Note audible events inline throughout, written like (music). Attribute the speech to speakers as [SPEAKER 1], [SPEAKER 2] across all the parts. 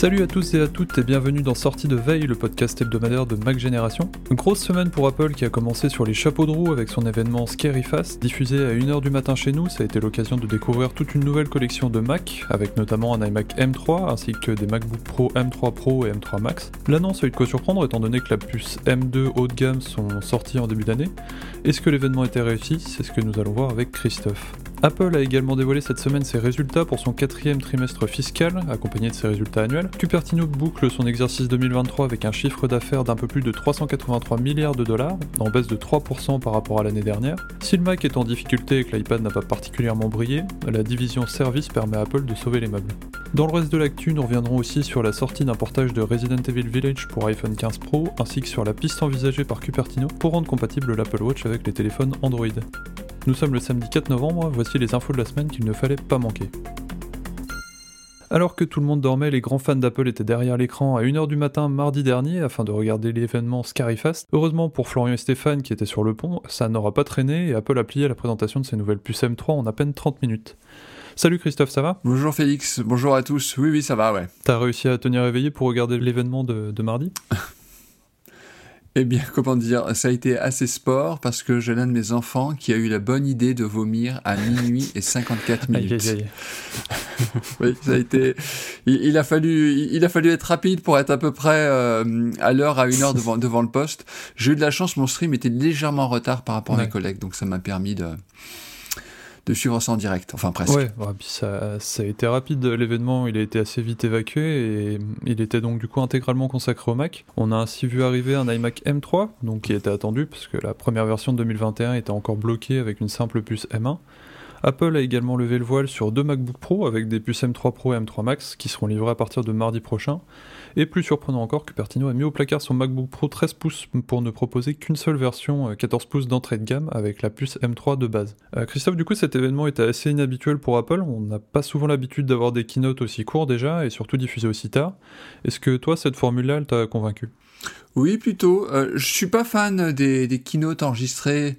[SPEAKER 1] Salut à tous et à toutes et bienvenue dans Sortie de Veille, le podcast hebdomadaire de Mac Génération. Grosse semaine pour Apple qui a commencé sur les chapeaux de roue avec son événement Scary Fast, diffusé à 1h du matin chez nous. Ça a été l'occasion de découvrir toute une nouvelle collection de Mac, avec notamment un iMac M3 ainsi que des MacBook Pro M3 Pro et M3 Max. L'annonce a eu de quoi surprendre étant donné que la puce M2 haut de gamme sont sorties en début d'année. Est-ce que l'événement était réussi? C'est ce que nous allons voir avec Christophe. Apple a également dévoilé cette semaine ses résultats pour son quatrième trimestre fiscal, accompagné de ses résultats annuels. Cupertino boucle son exercice 2023 avec un chiffre d'affaires d'un peu plus de 383 milliards de dollars, en baisse de 3% par rapport à l'année dernière. Si le Mac est en difficulté et que l'iPad n'a pas particulièrement brillé, la division service permet à Apple de sauver les meubles. Dans le reste de l'actu, nous reviendrons aussi sur la sortie d'un portage de Resident Evil Village pour iPhone 15 Pro, ainsi que sur la piste envisagée par Cupertino pour rendre compatible l'Apple Watch avec les téléphones Android. Nous sommes le samedi 4 novembre, voici les infos de la semaine qu'il ne fallait pas manquer. Alors que tout le monde dormait, les grands fans d'Apple étaient derrière l'écran à 1h du matin mardi dernier afin de regarder l'événement Scaryfast. Heureusement pour Florian et Stéphane qui étaient sur le pont, ça n'aura pas traîné et Apple a plié la présentation de ses nouvelles puces M3 en à peine 30 minutes. Salut Christophe, ça va?
[SPEAKER 2] Bonjour Félix, bonjour à tous. Oui, oui, ça va, ouais.
[SPEAKER 1] T'as réussi à tenir éveillé pour regarder l'événement de, de mardi? (laughs)
[SPEAKER 2] Eh bien, (laughs) comment dire, ça a été assez sport parce que j'ai l'un de mes enfants qui a eu la bonne idée de vomir à minuit et 54 minutes.
[SPEAKER 1] Aïe, aïe, (laughs) aïe.
[SPEAKER 2] oui, ça a été. Il, il a fallu, il a fallu être rapide pour être à peu près euh, à l'heure, à une heure devant, devant le poste. J'ai eu de la chance, mon stream était légèrement en retard par rapport à mes collègues, donc ça m'a permis de de suivre ça en direct, enfin presque.
[SPEAKER 1] Ouais, puis ça, ça a été rapide l'événement, il a été assez vite évacué et il était donc du coup intégralement consacré au Mac. On a ainsi vu arriver un iMac M3, donc qui était attendu parce que la première version de 2021 était encore bloquée avec une simple puce M1. Apple a également levé le voile sur deux MacBook Pro avec des puces M3 Pro et M3 Max qui seront livrés à partir de mardi prochain. Et plus surprenant encore, Cupertino a mis au placard son MacBook Pro 13 pouces pour ne proposer qu'une seule version euh, 14 pouces d'entrée de gamme avec la puce M3 de base. Euh, Christophe, du coup, cet événement était assez inhabituel pour Apple. On n'a pas souvent l'habitude d'avoir des keynotes aussi courts déjà et surtout diffusés aussi tard. Est-ce que toi, cette formule-là, elle t'a convaincu?
[SPEAKER 2] Oui, plutôt. Euh, je suis pas fan des, des keynotes enregistrées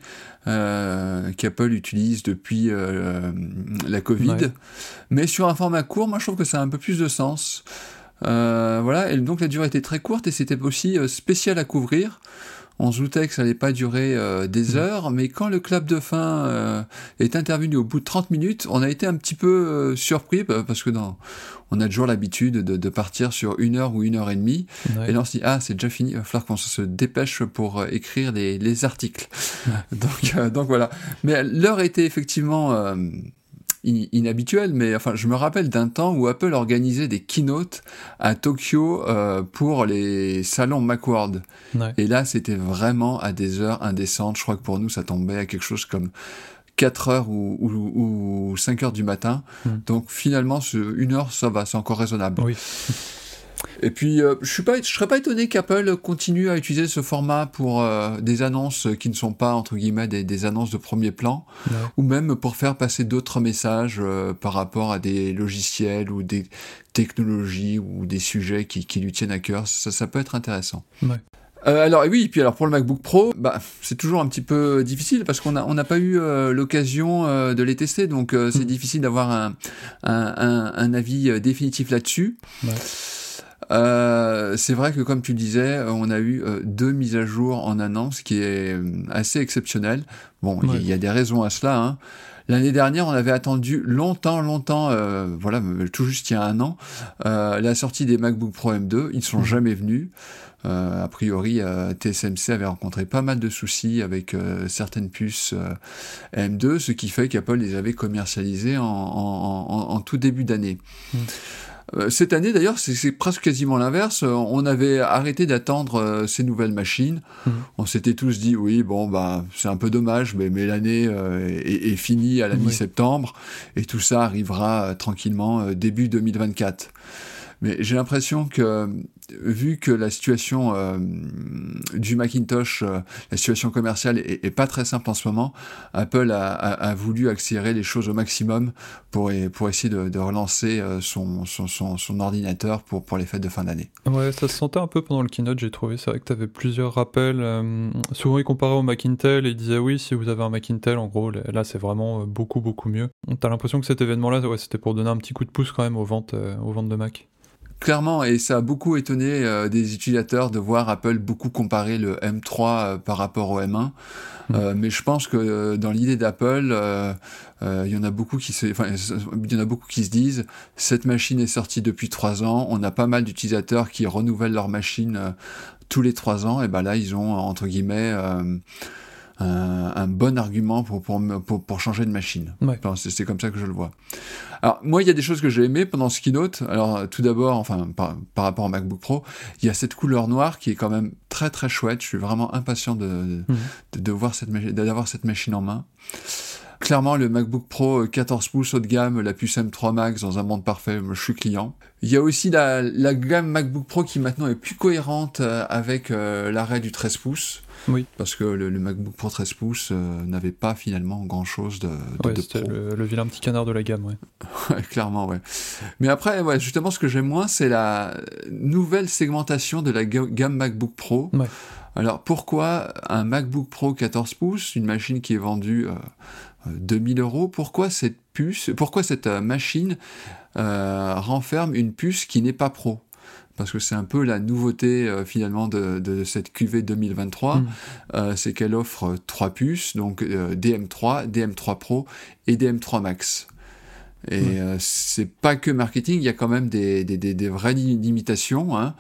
[SPEAKER 2] euh, qu'Apple utilise depuis euh, la Covid,
[SPEAKER 1] Ouais.
[SPEAKER 2] mais sur un format court, moi je trouve que ça a un peu plus de sens. Voilà, et donc la durée était très courte et c'était aussi spécial à couvrir. On se doutait que ça allait pas durer euh, des
[SPEAKER 1] Mhm.
[SPEAKER 2] heures, mais quand le clap de fin euh, est intervenu au bout de 30 minutes, on a été un petit peu euh, surpris parce que dans, on a toujours l'habitude de, de partir sur une heure ou une heure et demie.
[SPEAKER 1] Ouais.
[SPEAKER 2] Et là, on se dit, ah, c'est déjà fini, il va falloir qu'on se dépêche pour écrire les, les articles. (laughs) donc, euh, donc voilà. Mais l'heure était effectivement in- inhabituelle, mais enfin, je me rappelle d'un temps où Apple organisait des keynotes à Tokyo euh, pour les salons Macworld.
[SPEAKER 1] Ouais.
[SPEAKER 2] Et là, c'était vraiment à des heures indécentes. Je crois que pour nous, ça tombait à quelque chose comme 4 heures ou, ou, ou 5 heures du matin.
[SPEAKER 1] Hmm.
[SPEAKER 2] Donc finalement, ce, une heure, ça va, c'est encore raisonnable.
[SPEAKER 1] Oui. (laughs)
[SPEAKER 2] Et puis, euh, je je serais pas étonné qu'Apple continue à utiliser ce format pour euh, des annonces qui ne sont pas entre guillemets des, des annonces de premier plan,
[SPEAKER 1] Ouais.
[SPEAKER 2] ou même pour faire passer d'autres messages euh, par rapport à des logiciels ou des technologies ou des sujets qui, qui lui tiennent à cœur. Ça, ça peut être intéressant.
[SPEAKER 1] Ouais.
[SPEAKER 2] Euh, alors et oui, puis alors pour le MacBook Pro, bah c'est toujours un petit peu difficile parce qu'on a on n'a pas eu euh, l'occasion euh, de les tester, donc euh, c'est
[SPEAKER 1] Mm.
[SPEAKER 2] difficile d'avoir un, un, un, un avis euh, définitif là-dessus.
[SPEAKER 1] Ouais.
[SPEAKER 2] Euh, c'est vrai que comme tu disais, on a eu euh, deux mises à jour en un an, ce qui est euh, assez exceptionnel. Bon, il y-
[SPEAKER 1] Ouais.
[SPEAKER 2] il y, a des raisons à cela. Hein. L'année dernière, on avait attendu longtemps, longtemps, euh, voilà, tout juste il y a un an, euh, la sortie des MacBook Pro M2. Ils ne sont
[SPEAKER 1] Mhm.
[SPEAKER 2] jamais venus. Euh, a priori, TSMC avait rencontré pas mal de soucis avec certaines puces euh, M2, ce qui fait qu'Apple les avait commercialisées en, en- en- en tout début d'année.
[SPEAKER 1] Mhm.
[SPEAKER 2] Euh, Cette année, d'ailleurs, c'est presque quasiment l'inverse. Euh, On avait arrêté d'attendre euh, ces nouvelles machines.
[SPEAKER 1] Mhm.
[SPEAKER 2] On s'était tous dit, oui, bon, bah, c'est un peu dommage, mais, mais l'année euh, est, est finie à la
[SPEAKER 1] Oui.
[SPEAKER 2] mi-septembre et tout ça arrivera euh, tranquillement euh, début 2024. Mais j'ai l'impression que, vu que la situation euh, du Macintosh, euh, la situation commerciale est, pas très simple en ce moment, Apple a, voulu accélérer les choses au maximum pour, pour essayer de, relancer euh, son, son, ordinateur pour, pour les fêtes de fin d'année.
[SPEAKER 1] Ouais, ça se sentait un peu pendant le keynote, j'ai trouvé. C'est vrai que tu avais plusieurs rappels. souvent, ils comparaient au Mac Intel et ils disaient oui, si vous avez un Mac Intel, en gros, là, c'est vraiment beaucoup, beaucoup mieux. T'as l'impression que cet événement-là, ouais, c'était pour donner un petit coup de pouce quand même aux ventes, aux ventes de Mac.
[SPEAKER 2] Clairement, et ça a beaucoup étonné euh, des utilisateurs de voir Apple beaucoup comparer le M3 euh, par rapport au M1. Mm. mais je pense que dans l'idée d'Apple, il y en a beaucoup qui se, enfin, il y en a beaucoup qui se disent cette machine est sortie depuis trois ans. On a pas mal d'utilisateurs qui renouvellent leur machine tous les trois ans. Et ben là, ils ont entre guillemets un, bon argument pour, pour, pour, changer de machine. c'est comme ça que je le vois. Alors, moi, il y a des choses que j'ai aimées pendant ce keynote. Alors, tout d'abord, enfin, par, par, rapport au MacBook Pro, il y a cette couleur noire qui est quand même très, très chouette. Je suis vraiment impatient de, mhm. de, voir cette, d'avoir cette machine en main. Clairement, le MacBook Pro 14 pouces haut de gamme, la puce M3 Max dans un monde parfait, je suis client. Il y a aussi la, la gamme MacBook Pro qui maintenant est plus cohérente euh, avec euh, l'arrêt du 13 pouces.
[SPEAKER 1] Oui.
[SPEAKER 2] Parce que le, MacBook Pro 13 pouces euh, n'avait pas finalement grand chose de, de,
[SPEAKER 1] ouais, c'était Le, vilain petit canard de la gamme, (laughs)
[SPEAKER 2] ouais. clairement, ouais. Mais après, ouais, justement, ce que j'aime moins, c'est la nouvelle segmentation de la gamme MacBook Pro.
[SPEAKER 1] Ouais.
[SPEAKER 2] Alors pourquoi un MacBook Pro 14 pouces, une machine qui est vendue euh, 2000 euh, euros, pourquoi cette puce, pourquoi cette euh, machine renferme une puce qui n'est pas Pro? Parce que c'est un peu la nouveauté euh, finalement de, cette QV 2023, mm. euh, c'est qu'elle offre trois puces, donc euh, DM3, DM3 Pro et DM3 Max. Et c'est pas que marketing, il y a quand même des, des, vraies limitations. Hein.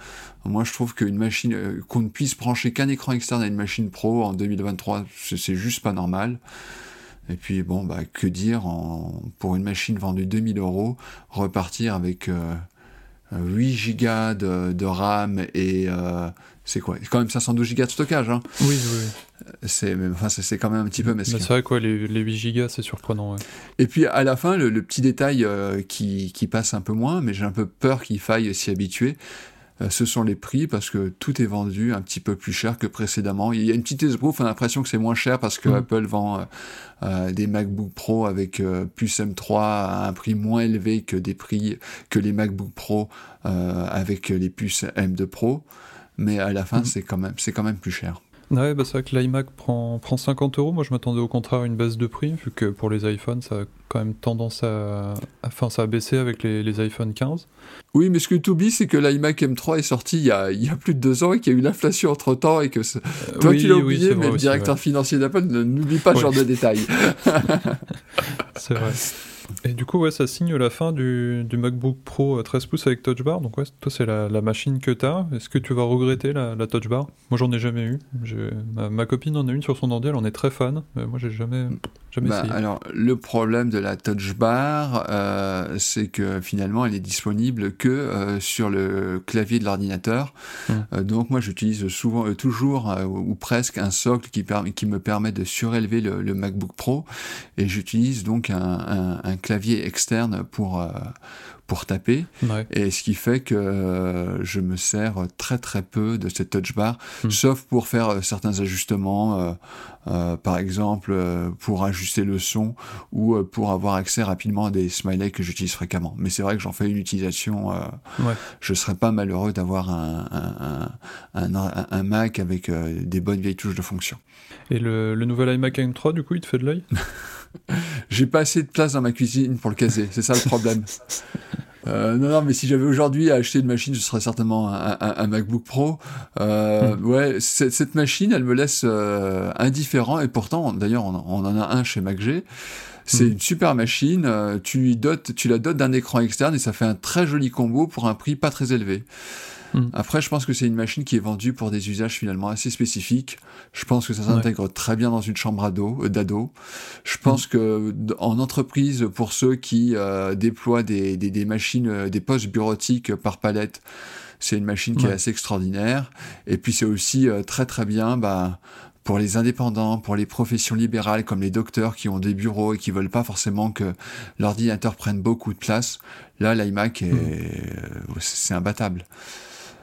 [SPEAKER 2] Moi, je trouve qu'une machine, qu'on ne puisse brancher qu'un écran externe à une machine pro en 2023, c'est juste pas normal. Et puis, bon, bah, que dire, pour une machine vendue 2000 euros, repartir avec 8 gigas de, RAM et euh, c'est quoi? C'est quand même 512 gigas de stockage. Hein.
[SPEAKER 1] Oui, oui.
[SPEAKER 2] C'est enfin, c'est quand même un petit peu
[SPEAKER 1] mesquin. C'est vrai quoi, les, les 8 gigas, c'est surprenant.
[SPEAKER 2] Et puis à la fin, le, petit détail euh, qui, qui, passe un peu moins, mais j'ai un peu peur qu'il faille s'y habituer, ce sont les prix parce que tout est vendu un petit peu plus cher que précédemment. Il y a une petite esbrouf, on a l'impression que c'est moins cher parce que mm. Apple vend euh, euh, des MacBook Pro avec plus M3 à un prix moins élevé que des prix que les MacBook Pro avec les puces M2 Pro. Mais à la fin, mm. c'est quand même c'est quand même plus cher.
[SPEAKER 1] Ouais, bah c'est vrai que l'iMac prend, prend 50 euros. Moi, je m'attendais au contraire à une baisse de prix, vu que pour les iPhones, ça a quand même tendance à. Enfin, ça a baissé avec les, les iPhone 15.
[SPEAKER 2] Oui, mais ce que tu oublies, c'est que l'iMac M3 est sorti il y, a, il y a plus de deux ans et qu'il y a eu l'inflation entre temps et que. Euh, toi, tu l'as oublié, mais le directeur financier d'Apple n'oublie pas ce genre de détails. (laughs)
[SPEAKER 1] c'est vrai. (laughs) Et du coup, ouais, ça signe la fin du, du MacBook Pro 13 pouces avec Touch Bar. Donc, ouais, toi, c'est la, la, machine que tu as. Est-ce que tu vas regretter la, la Touch Bar? Moi, j'en ai jamais eu. Ma, ma, copine en a une sur son ordi, elle en est très fan. Mais moi, j'ai jamais, jamais bah, essayé.
[SPEAKER 2] Alors, le problème de la Touch Bar, euh, c'est que finalement, elle est disponible que euh, sur le clavier de l'ordinateur. Hum. Euh, donc, moi, j'utilise souvent, euh, toujours euh, ou presque un socle qui, qui me permet de surélever le, le MacBook Pro. Et j'utilise donc un, un, un clavier externe pour, euh, pour taper. Et ce qui fait que euh, je me sers très très peu de cette touch bar, hmm. sauf pour faire euh, certains ajustements, par exemple pour ajuster le son ou pour avoir accès rapidement à des smileys que j'utilise fréquemment. Mais c'est vrai que j'en fais une utilisation. Ouais. Je serais pas malheureux d'avoir un, un, un, un, Mac avec des bonnes vieilles touches de fonction.
[SPEAKER 1] Et le, le nouvel iMac M3, du coup, il te fait de l'œil? (laughs) (laughs)
[SPEAKER 2] J'ai pas assez de place dans ma cuisine pour le caser, c'est ça le problème. (laughs) Euh, non, non, mais si j'avais aujourd'hui à acheter une machine, ce serait certainement un, MacBook Pro. Euh, hmm. Ouais, cette machine, elle me laisse euh, indifférent, et pourtant, d'ailleurs, on, en a un chez MacG. C'est hmm. une super machine. Tu, lui dotes, tu la dotes d'un écran externe et ça fait un très joli combo pour un prix pas très élevé. Hmm. Après, je pense que c'est une machine qui est vendue pour des usages finalement assez spécifiques. Je pense que ça s'intègre très bien dans une chambre euh, d'ado. Je pense hmm. que en entreprise, pour ceux qui euh, déploient des, des, des machines, euh, des postes bureautiques par palette, c'est une machine qui est assez extraordinaire. Et puis c'est aussi très très bien bah, pour les indépendants, pour les professions libérales comme les docteurs qui ont des bureaux et qui veulent pas forcément que l'ordinateur prenne beaucoup de place. Là, l'iMac, est, c'est imbattable.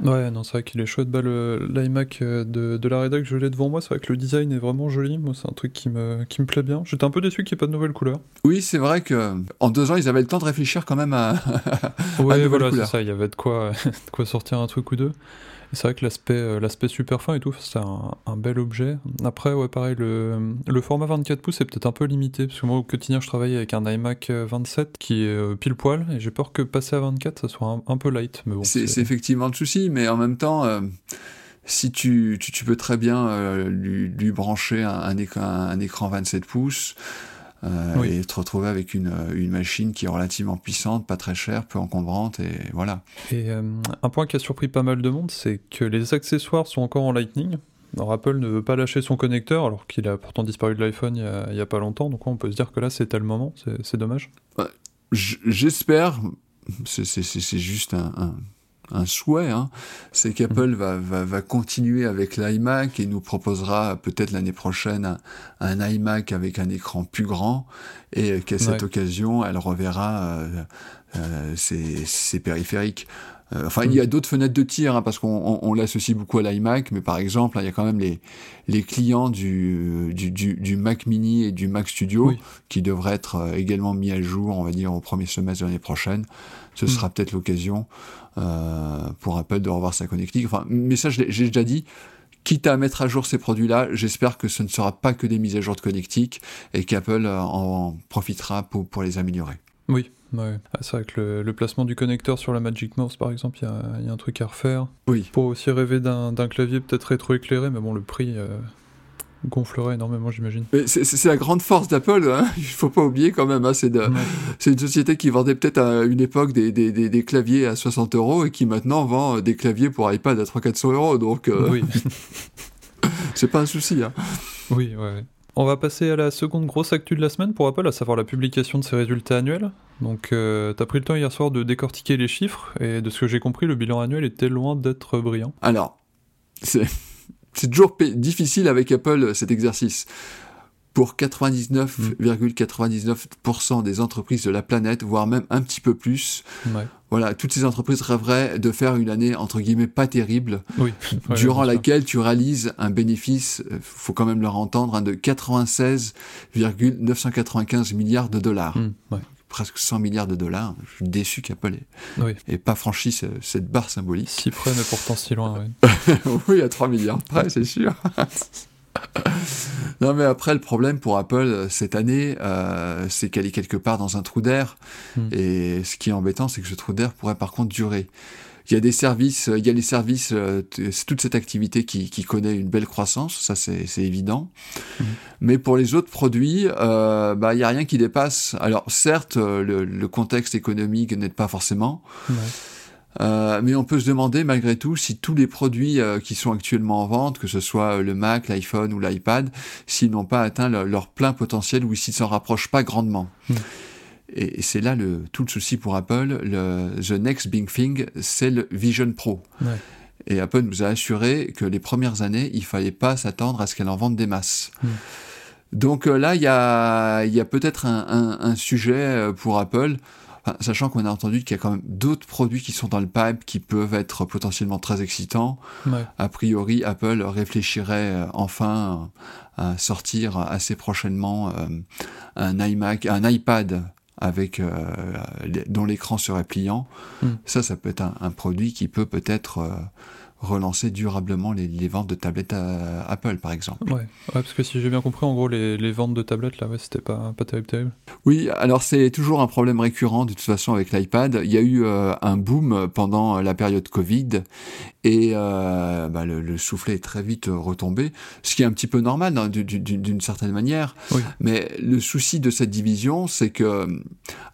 [SPEAKER 1] Ouais, non, c'est vrai qu'il est chouette. Bah, L'iMac euh, de, de, la rédac, je l'ai devant moi. C'est vrai que le design est vraiment joli. Moi, c'est un truc qui me, qui me plaît bien. J'étais un peu déçu qu'il n'y ait pas de nouvelles couleurs.
[SPEAKER 2] Oui, c'est vrai que en deux ans, ils avaient le temps de réfléchir quand même à. (laughs)
[SPEAKER 1] ouais, voilà, c'est ça. Il y avait de quoi, (laughs) de quoi sortir un truc ou deux. C'est vrai que l'aspect, euh, l'aspect super fin et tout, c'est un, bel objet. Après, ouais, pareil, le, le format 24 pouces est peut-être un peu limité, parce que moi au quotidien je travaille avec un iMac 27 qui est euh, pile poil, et j'ai peur que passer à 24 ça soit un, peu light. Mais bon,
[SPEAKER 2] c'est, effectivement le souci, mais en même temps, euh, si tu, tu, peux très bien lui, lui, brancher un, écran, un écran 27 pouces, euh, et te retrouver avec une, une, machine qui est relativement puissante, pas très chère, peu encombrante, et voilà.
[SPEAKER 1] Et euh, un point qui a surpris pas mal de monde, c'est que les accessoires sont encore en Lightning. Alors Apple ne veut pas lâcher son connecteur, alors qu'il a pourtant disparu de l'iPhone il n'y a, pas longtemps, donc on peut se dire que là c'était le moment, c'est dommage.
[SPEAKER 2] J'espère, c'est juste un un souhait, hein, c'est qu'Apple va, va, va, continuer avec l'iMac et nous proposera peut-être l'année prochaine un, iMac avec un écran plus grand et qu'à cette occasion, elle reverra euh, euh, ses, ses, périphériques. Euh, enfin, il y a d'autres fenêtres de tir, hein, parce qu'on on, l'associe beaucoup à l'iMac, mais par exemple, il y a quand même les, les clients du, du, du, Mac Mini et du Mac Studio qui devraient être également mis à jour, on va dire, au premier semestre de l'année prochaine. Ce mm. sera peut-être l'occasion euh, pour Apple de revoir sa connectique. Enfin, mais ça, j'ai déjà dit. Quitte à mettre à jour ces produits-là, j'espère que ce ne sera pas que des mises à jour de connectique et qu'Apple euh, en profitera pour, pour les améliorer.
[SPEAKER 1] Oui, Ouais. Ah, c'est vrai que le, placement du connecteur sur la Magic Mouse, par exemple, il y, y, a un truc à refaire.
[SPEAKER 2] Oui.
[SPEAKER 1] Pour aussi rêver d'un clavier peut-être rétroéclairé, mais bon, le prix, euh, gonflerait énormément, j'imagine.
[SPEAKER 2] C'est la grande force d'Apple, hein (laughs) il faut pas oublier quand même. Hein, c'est une société qui vendait peut-être à une époque des, des, des, claviers à 60 euros et qui maintenant vend des claviers pour iPad à 300-400 euros. Donc, euh, oui. (laughs) c'est pas un souci. Hein.
[SPEAKER 1] Oui, ouais. On va passer à la seconde grosse actu de la semaine pour Apple, à savoir la publication de ses résultats annuels. Donc, euh, t'as pris le temps hier soir de décortiquer les chiffres, et de ce que j'ai compris, le bilan annuel était loin d'être brillant.
[SPEAKER 2] Alors, c'est (laughs) toujours difficile avec Apple cet exercice. Pour 99,99% des entreprises de la planète, voire même un petit peu plus, voilà, toutes ces entreprises rêveraient de faire une année entre guillemets pas terrible, (laughs) durant laquelle tu réalises un bénéfice, euh, faut quand même leur entendre, hein, de 96,995 milliards de dollars. Mmh, presque 100 milliards de dollars. Je suis déçu qu'Apple n'ait pas franchi cette barre symbolique.
[SPEAKER 1] Si près, mais pourtant si loin.
[SPEAKER 2] Oui, (laughs) oui à 3 milliards près, c'est sûr. (laughs) non, mais après, le problème pour Apple euh, cette année, euh, c'est qu'elle est quelque part dans un trou d'air. Hmm. Et ce qui est embêtant, c'est que ce trou d'air pourrait par contre durer il y a des services, il y a les services, euh, c'est toute cette activité qui, qui, connaît une belle croissance, ça c'est évident. Mmh. Mais pour les autres produits, euh, bah, il n'y a rien qui dépasse. Alors certes, euh, le, le contexte économique n'aide pas forcément. Euh, mais on peut se demander malgré tout si tous les produits euh, qui sont actuellement en vente, que ce soit le Mac, l'iPhone ou l'iPad, s'ils n'ont pas atteint leur plein potentiel ou s'ils s'en rapprochent pas grandement. Mmh. Et c'est là le, tout le souci pour Apple. Le, the next big thing, c'est le Vision Pro. Et Apple nous a assuré que les premières années, il fallait pas s'attendre à ce qu'elle en vende des masses. Hmm. Donc euh, là, il y a, y a peut-être un, un, sujet euh, pour Apple, sachant qu'on a entendu qu'il y a quand même d'autres produits qui sont dans le pipe qui peuvent être potentiellement très excitants. A priori, Apple réfléchirait euh, enfin à sortir assez prochainement un iMac, un iPad avec euh, dont l'écran serait pliant. Hmm. Ça, ça peut être un, produit qui peut peut-être euh, relancer durablement les, ventes de tablettes à Apple, par exemple.
[SPEAKER 1] Ouais, parce que si j'ai bien compris, en gros, les, ventes de tablettes, là, ouais, c'était pas, pas terrible, terrible.
[SPEAKER 2] Oui, alors c'est toujours un problème récurrent, de toute façon, avec l'iPad. Il y a eu euh, un boom pendant la période Covid, et euh, bah, le, le, soufflet est très vite retombé, ce qui est un petit peu normal hein, d'une certaine manière. Oui. Mais le souci de cette division, c'est que euh,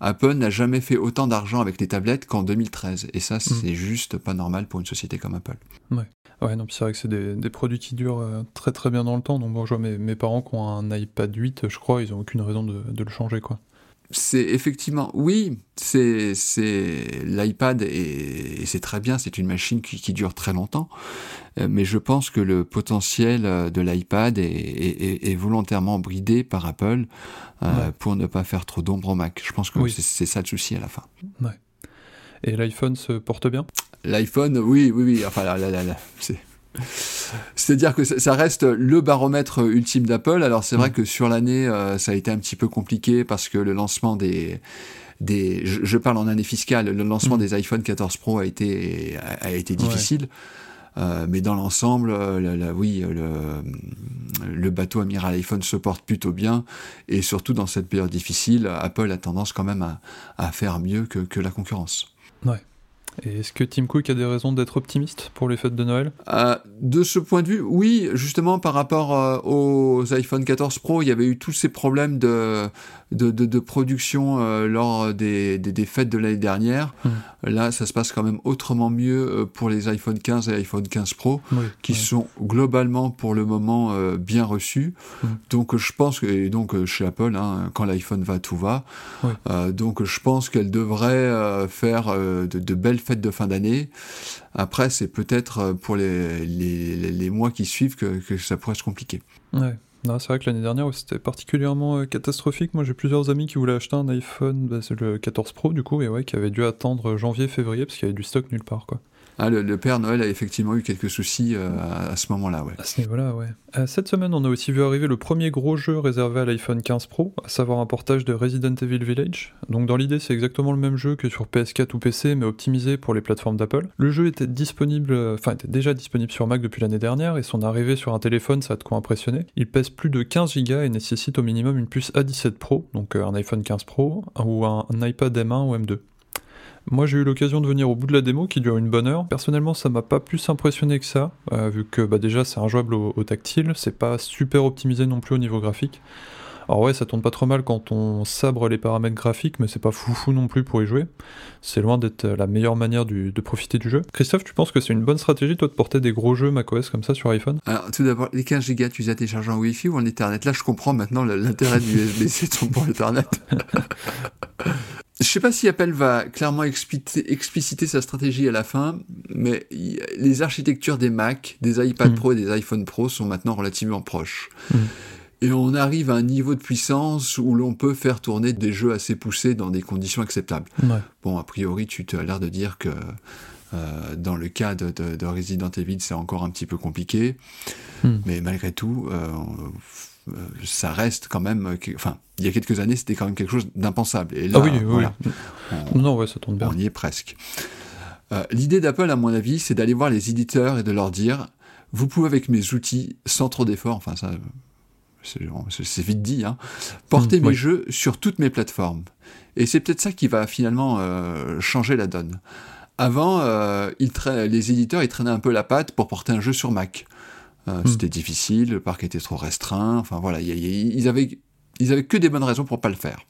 [SPEAKER 2] Apple n'a jamais fait autant d'argent avec les tablettes qu'en 2013, et ça, c'est mm. juste pas normal pour une société comme Apple.
[SPEAKER 1] Ouais. Ouais, non, c'est vrai que c'est des, des, produits qui durent euh, très très bien dans le temps. Donc, bon, je vois mes, mes parents qui ont un iPad 8, je crois, ils ont aucune raison de, de le changer, quoi.
[SPEAKER 2] C'est effectivement, oui, c'est l'iPad et, c'est très bien, c'est une machine qui, qui, dure très longtemps, euh, mais je pense que le potentiel euh, de l'iPad est, est, est, volontairement bridé par Apple euh, pour ne pas faire trop d'ombre au Mac. Je pense que c'est ça le souci à la fin.
[SPEAKER 1] Ouais. Et l'iPhone se porte bien?
[SPEAKER 2] L'iPhone, oui, oui, oui. Enfin, là, là, là, là c'est. C'est-à-dire que ça reste le baromètre ultime d'Apple. Alors c'est vrai mm. que sur l'année, euh, ça a été un petit peu compliqué parce que le lancement des des, je, parle en année fiscale, le lancement mm. des iPhone 14 Pro a été a, été difficile. mais dans l'ensemble, oui, le, le, bateau amiral iPhone se porte plutôt bien. Et surtout dans cette période difficile, Apple a tendance quand même à, à faire mieux que, que la concurrence.
[SPEAKER 1] Ouais. Et est-ce que Tim Cook a des raisons d'être optimiste pour les fêtes de Noël?
[SPEAKER 2] Euh, De ce point de vue, oui, justement par rapport euh, aux iPhone 14 Pro, il y avait eu tous ces problèmes de, de, de, production euh, lors des, des, fêtes de l'année dernière. Hmm. Là, ça se passe quand même autrement mieux pour les iPhone 15 et iPhone 15 Pro, qui sont globalement pour le moment bien reçus. Hmm. Donc je pense que, et donc chez Apple, hein, quand l'iPhone va, tout va. donc je pense qu'elle devrait faire de, de belles fête de fin d'année. Après, c'est peut-être euh, pour les, les, mois qui suivent que, ça pourrait se compliquer.
[SPEAKER 1] Ouais. c'est vrai que l'année dernière, c'était particulièrement euh, catastrophique. Moi, j'ai plusieurs amis qui voulaient acheter un iPhone, bah, c'est le 14 Pro du coup, et ouais, qui avaient dû attendre janvier-février parce qu'il y avait du stock nulle part, quoi.
[SPEAKER 2] Ah, le, Père Noël a effectivement eu quelques soucis euh, à, ce moment-là, ouais.
[SPEAKER 1] Euh, cette semaine, on a aussi vu arriver le premier gros jeu réservé à l'iPhone 15 Pro, à savoir un portage de Resident Evil Village. Donc dans l'idée, c'est exactement le même jeu que sur PS4 ou PC, mais optimisé pour les plateformes d'Apple. Le jeu était disponible, euh, enfin était déjà disponible sur Mac depuis l'année dernière, et son arrivée sur un téléphone, ça a de quoi impressionner. Il pèse plus de 15 Go et nécessite au minimum une puce A17 Pro, donc un iPhone 15 Pro, ou un iPad M1 ou M2. Moi, j'ai eu l'occasion de venir au bout de la démo qui dure une bonne heure. Personnellement, ça m'a pas plus impressionné que ça, euh, vu que bah, déjà c'est injouable au, au tactile, c'est pas super optimisé non plus au niveau graphique. Alors ouais, ça tourne pas trop mal quand on sabre les paramètres graphiques, mais c'est pas foufou non plus pour y jouer. C'est loin d'être la meilleure manière de profiter du jeu. Christophe, tu penses que c'est une bonne stratégie, toi, de porter des gros jeux macOS comme ça sur iPhone?
[SPEAKER 2] Alors, tout d'abord, les 15 Go, tu les as téléchargés en Wi-Fi ou en Ethernet? Là, je comprends maintenant l'intérêt du USB-C pour Ethernet. (laughs) Je sais pas si Apple va clairement expliciter, sa stratégie à la fin, mais les architectures des Mac, des iPad mm. Pro et des iPhone Pro sont maintenant relativement proches. Mm. Et on arrive à un niveau de puissance où l'on peut faire tourner des jeux assez poussés dans des conditions acceptables. Bon, a priori, tu as l'air de dire que euh, dans le cas de, Resident Evil, c'est encore un petit peu compliqué. Mm. Mais malgré tout, euh, ça reste quand même. Enfin, il y a quelques années, c'était quand même quelque chose d'impensable. Et là,
[SPEAKER 1] ah oui, oui. non, ouais, ça tourne bien.
[SPEAKER 2] On y est presque. Euh, l'idée d'Apple, à mon avis, c'est d'aller voir les éditeurs et de leur dire vous pouvez, avec mes outils, sans trop d'efforts, enfin, ça. C'est vite dit, hein, porter mmh, mes jeux sur toutes mes plateformes. Et c'est peut-être ça qui va finalement euh, changer la donne. Avant, les éditeurs, ils traînaient un peu la patte pour porter un jeu sur Mac. Euh, hmm. C'était difficile, le parc était trop restreint. Enfin voilà, ils avaient ils avaient que des bonnes raisons pour pas le faire.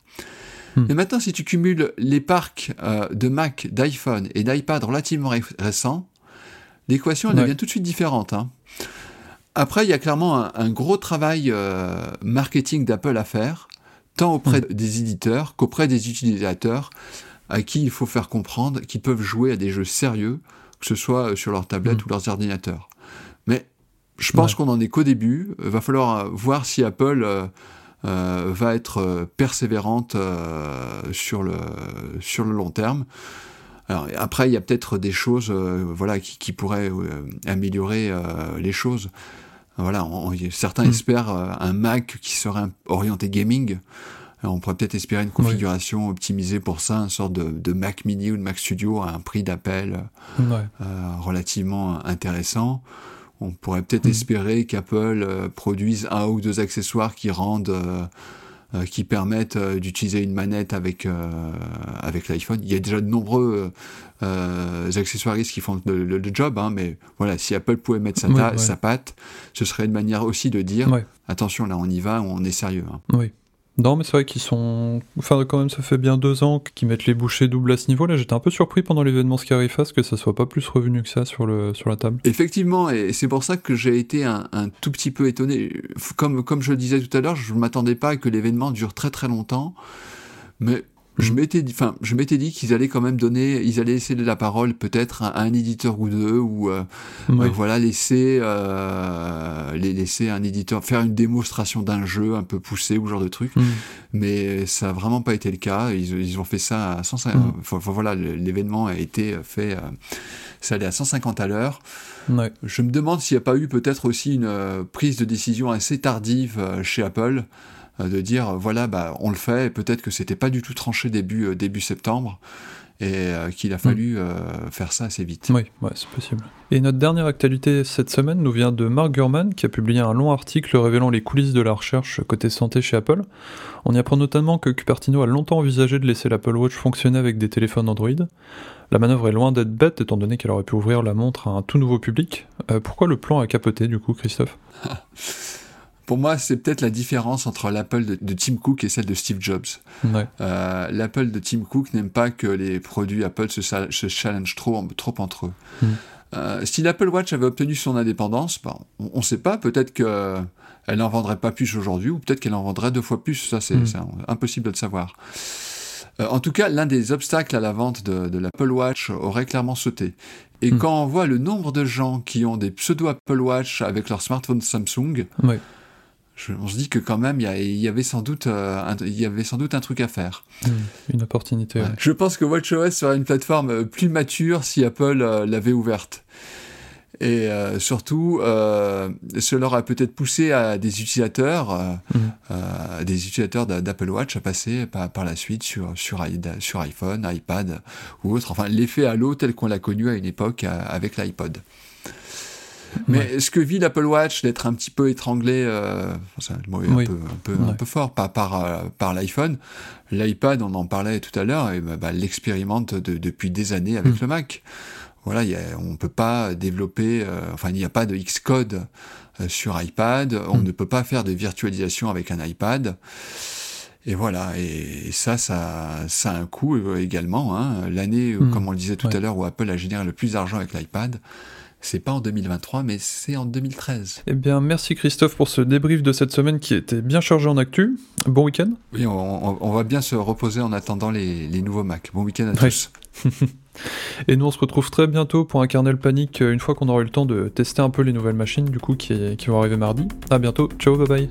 [SPEAKER 2] Hmm. Mais maintenant, si tu cumules les parcs euh, de Mac, d'iPhone et d'iPad relativement récents, l'équation devient tout de suite différente. Hein. Après, il y a clairement un, gros travail euh, marketing d'Apple à faire, tant auprès hmm. des éditeurs qu'auprès des utilisateurs, à qui il faut faire comprendre qu'ils peuvent jouer à des jeux sérieux, que ce soit sur leur tablette ou leurs ordinateurs. Mais je pense qu'on en est qu'au début. Il va falloir euh, voir si Apple euh, euh, va être persévérante sur, le, sur le long terme. Alors, après, il y a peut-être des choses voilà, qui, qui pourraient améliorer les choses. Voilà, certains mm. espèrent un Mac qui serait orienté gaming. on pourrait peut-être espérer une configuration optimisée pour ça, une sorte de, de, Mac Mini ou de Mac Studio à un prix d'appel relativement intéressant. On pourrait peut-être mm. espérer qu'Apple euh, produise un ou deux accessoires qui rendent, euh, euh, qui permettent d'utiliser une manette avec avec l'iPhone. Il y a déjà de nombreux accessoiristes qui font le, job, hein, mais voilà, si Apple pouvait mettre sa, sa patte, ce serait une manière aussi de dire attention, là, on y va, on est sérieux. Hein.
[SPEAKER 1] Oui. Non, mais c'est vrai qu'ils sont. Enfin, quand même, ça fait bien deux ans qu'ils mettent les bouchées doubles à ce niveau-là. J'étais un peu surpris pendant l'événement Scarifast que ça soit pas plus revenu que ça sur, la table.
[SPEAKER 2] Effectivement, et c'est pour ça que j'ai été un, un, tout petit peu étonné. Comme, comme je le disais tout à l'heure, je ne m'attendais pas à que l'événement dure très très longtemps. Mais je mm. m'étais dit, enfin, je m'étais dit qu'ils allaient quand même donner, ils allaient laisser la parole peut-être à, un éditeur ou deux, ou euh, euh, voilà, laisser, euh, les laisser un éditeur faire une démonstration d'un jeu un peu poussé ou genre de truc. Mm. Mais ça a vraiment pas été le cas. Ils, ils ont fait ça à 150. Mm. voilà, l'événement a été fait. ça allait à 150 à l'heure. Je me demande s'il n'y a pas eu peut-être aussi une prise de décision assez tardive chez Apple. Euh, de dire voilà bah on le fait peut-être que c'était pas du tout tranché début euh, début septembre et euh, qu'il a fallu euh, faire ça assez vite.
[SPEAKER 1] Oui, ouais, c'est possible. Et notre dernière actualité cette semaine nous vient de Mark Gurman qui a publié un long article révélant les coulisses de la recherche côté santé chez Apple. On y apprend notamment que Cupertino a longtemps envisagé de laisser l'Apple Watch fonctionner avec des téléphones Android. La manœuvre est loin d'être bête étant donné qu'elle aurait pu ouvrir la montre à un tout nouveau public. Euh, pourquoi le plan a capoté du coup, Christophe? (laughs)
[SPEAKER 2] Pour moi, c'est peut-être la différence entre l'Apple de, Tim Cook et celle de Steve Jobs. Euh, L'Apple de Tim Cook n'aime pas que les produits Apple se, se challenge trop, trop entre eux. Hmm. Euh, si l'Apple Watch avait obtenu son indépendance, on ne sait pas, peut-être qu'elle n'en vendrait pas plus aujourd'hui, ou peut-être qu'elle en vendrait deux fois plus, ça c'est hmm. impossible de le savoir. Euh, en tout cas, l'un des obstacles à la vente de, l'Apple Watch aurait clairement sauté. Et hmm. quand on voit le nombre de gens qui ont des pseudo Apple Watch avec leur smartphone Samsung, on se dit que quand même, il y, avait sans doute, euh, un, y avait sans doute un truc à faire.
[SPEAKER 1] Une opportunité.
[SPEAKER 2] Je pense que WatchOS serait une plateforme euh, plus mature si Apple l'avait ouverte. Et euh, surtout, euh, cela aurait peut-être poussé à des utilisateurs, euh, mmh. des utilisateurs d'Apple Watch à passer par, la suite sur, sur, sur, iPhone, iPad ou autre. Enfin, l'effet Halo tel qu'on l'a connu à une époque avec l'iPod. Mais ce que vit l'Apple Watch d'être un petit peu étranglé, c'est un mot un, peu, un, peu, fort, par, par, par l'iPhone, l'iPad, on en parlait tout à l'heure, et bah, bah l'expérimente depuis des années avec mmh. le Mac voilà, y a, on peut pas développer, euh, enfin il n'y a pas de Xcode euh, sur iPad, on hmm. ne peut pas faire de virtualisation avec un iPad. Et voilà, et, ça, ça, ça a un coût euh, également. Hein. L'année, hmm. comme on le disait tout à l'heure, où Apple a généré le plus d'argent avec l'iPad, c'est pas en 2023, mais c'est en 2013.
[SPEAKER 1] Eh bien, merci Christophe pour ce débrief de cette semaine qui était bien chargé en actu. Bon week-end.
[SPEAKER 2] Oui, on, va bien se reposer en attendant les, nouveaux Mac. Bon week-end à tous. (laughs)
[SPEAKER 1] Et nous, on se retrouve très bientôt pour un kernel panique une fois qu'on aura eu le temps de tester un peu les nouvelles machines, du coup, qui, qui vont arriver mardi. À bientôt. Ciao, bye bye.